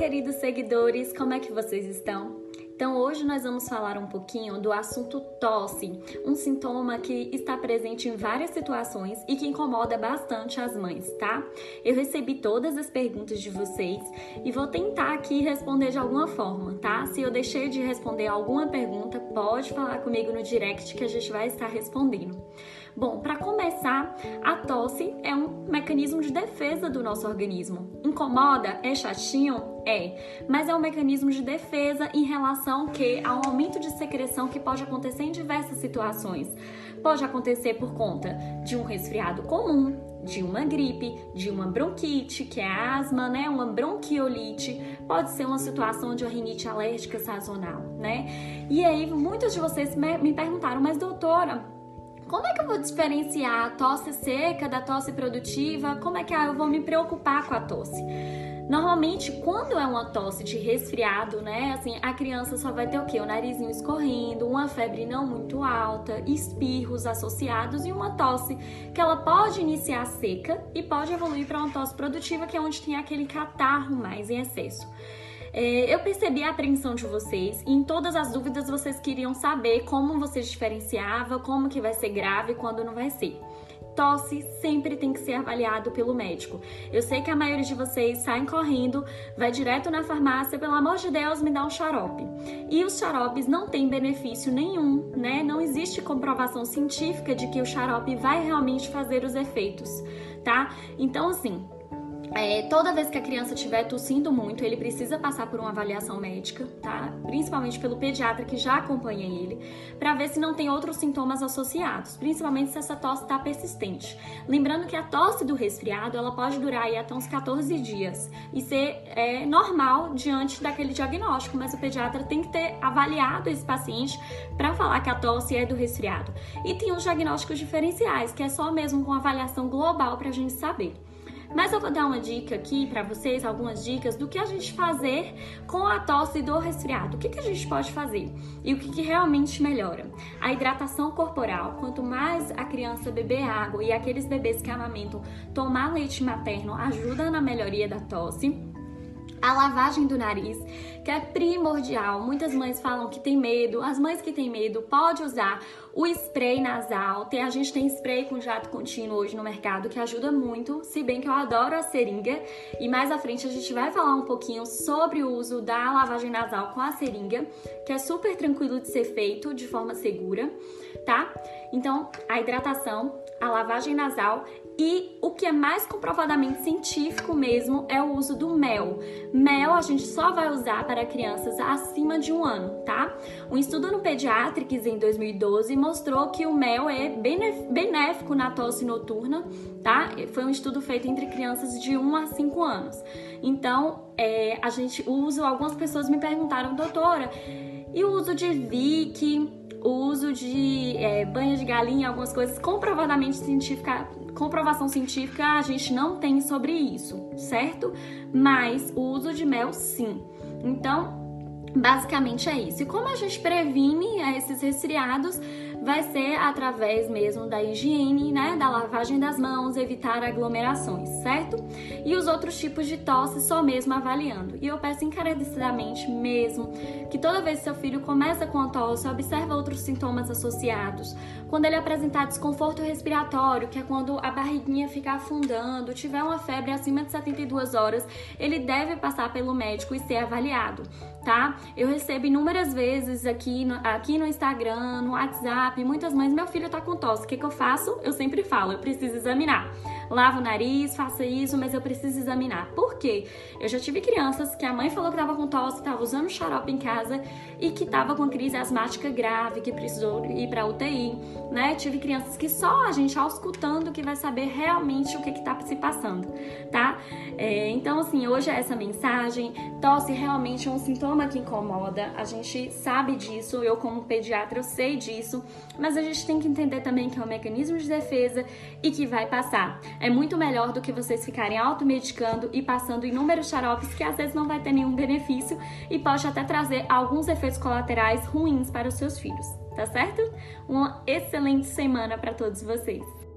queridos seguidores, como é que vocês estão? Então, hoje nós vamos falar um pouquinho do assunto tosse, um sintoma que está presente em várias situações e que incomoda bastante as mães, tá? Eu recebi todas as perguntas de vocês e vou tentar aqui responder de alguma forma, tá? Se eu deixei de responder alguma pergunta, pode falar comigo no direct que a gente vai estar respondendo. Bom, para começar, a tosse é um mecanismo de defesa do nosso organismo. Incomoda? É chatinho? É, mas é um mecanismo de defesa em relação que ao aumento de secreção que pode acontecer em diversas situações. Pode acontecer por conta de um resfriado comum, de uma gripe, de uma bronquite, que é asma, né? Uma bronquiolite, pode ser uma situação de rinite alérgica sazonal, né? E aí, muitos de vocês me perguntaram, mas doutora, como é que eu vou diferenciar a tosse seca da tosse produtiva? Como é que eu vou me preocupar com a tosse? Normalmente, quando é uma tosse de resfriado, né? Assim, a criança só vai ter o quê? O narizinho escorrendo, uma febre não muito alta, espirros associados e uma tosse que ela pode iniciar seca e pode evoluir para uma tosse produtiva, que é onde tem aquele catarro mais em excesso. É, eu percebi a apreensão de vocês e em todas as dúvidas vocês queriam saber como você diferenciava, como que vai ser grave e quando não vai ser tosse sempre tem que ser avaliado pelo médico. Eu sei que a maioria de vocês saem correndo, vai direto na farmácia, pelo amor de Deus, me dá um xarope. E os xaropes não têm benefício nenhum, né? Não existe comprovação científica de que o xarope vai realmente fazer os efeitos, tá? Então, assim, é, toda vez que a criança estiver tossindo muito, ele precisa passar por uma avaliação médica, tá? Principalmente pelo pediatra que já acompanha ele, para ver se não tem outros sintomas associados, principalmente se essa tosse está persistente. Lembrando que a tosse do resfriado ela pode durar aí até uns 14 dias e ser é, normal diante daquele diagnóstico, mas o pediatra tem que ter avaliado esse paciente para falar que a tosse é do resfriado. E tem os diagnósticos diferenciais, que é só mesmo com avaliação global para a gente saber. Mas eu vou dar uma dica aqui para vocês, algumas dicas do que a gente fazer com a tosse do resfriado. O que, que a gente pode fazer e o que, que realmente melhora? A hidratação corporal. Quanto mais a criança beber água e aqueles bebês que amamentam tomar leite materno ajuda na melhoria da tosse a lavagem do nariz, que é primordial. Muitas mães falam que tem medo. As mães que têm medo pode usar o spray nasal. Tem, a gente tem spray com jato contínuo hoje no mercado que ajuda muito, se bem que eu adoro a seringa. E mais à frente a gente vai falar um pouquinho sobre o uso da lavagem nasal com a seringa, que é super tranquilo de ser feito de forma segura, tá? Então, a hidratação, a lavagem nasal e o que é mais comprovadamente científico mesmo é o uso do mel. Mel a gente só vai usar para crianças acima de um ano, tá? Um estudo no Pediatrics em 2012 mostrou que o mel é benéfico na tosse noturna, tá? Foi um estudo feito entre crianças de 1 a 5 anos. Então, é, a gente usa, algumas pessoas me perguntaram, doutora, e o uso de Vick, o uso de é, de galinha, algumas coisas comprovadamente científica, comprovação científica a gente não tem sobre isso, certo? Mas o uso de mel sim. Então, basicamente é isso. E como a gente previne esses resfriados? Vai ser através mesmo da higiene, né, da lavagem das mãos, evitar aglomerações, certo? E os outros tipos de tosse só mesmo avaliando. E eu peço encarecidamente mesmo que toda vez que seu filho começa com a tosse, observe outros sintomas associados. Quando ele apresentar desconforto respiratório, que é quando a barriguinha fica afundando, tiver uma febre acima de 72 horas, ele deve passar pelo médico e ser avaliado, tá? Eu recebo inúmeras vezes aqui no, aqui no Instagram, no WhatsApp, WhatsApp, muitas mães, meu filho tá com tosse, o que, que eu faço? Eu sempre falo, eu preciso examinar. Lava o nariz, faça isso, mas eu preciso examinar. Por quê? Eu já tive crianças que a mãe falou que tava com tosse, tava usando xarope em casa e que tava com crise asmática grave, que precisou ir pra UTI, né? Tive crianças que só a gente, ao escutando, que vai saber realmente o que que tá se passando, tá? É, então, assim, hoje é essa mensagem. Tosse realmente é um sintoma que incomoda, a gente sabe disso, eu como pediatra eu sei disso, mas a gente tem que entender também que é um mecanismo de defesa e que vai passar. É muito melhor do que vocês ficarem automedicando e passando inúmeros xaropes que às vezes não vai ter nenhum benefício e pode até trazer alguns efeitos colaterais ruins para os seus filhos, tá certo? Uma excelente semana para todos vocês.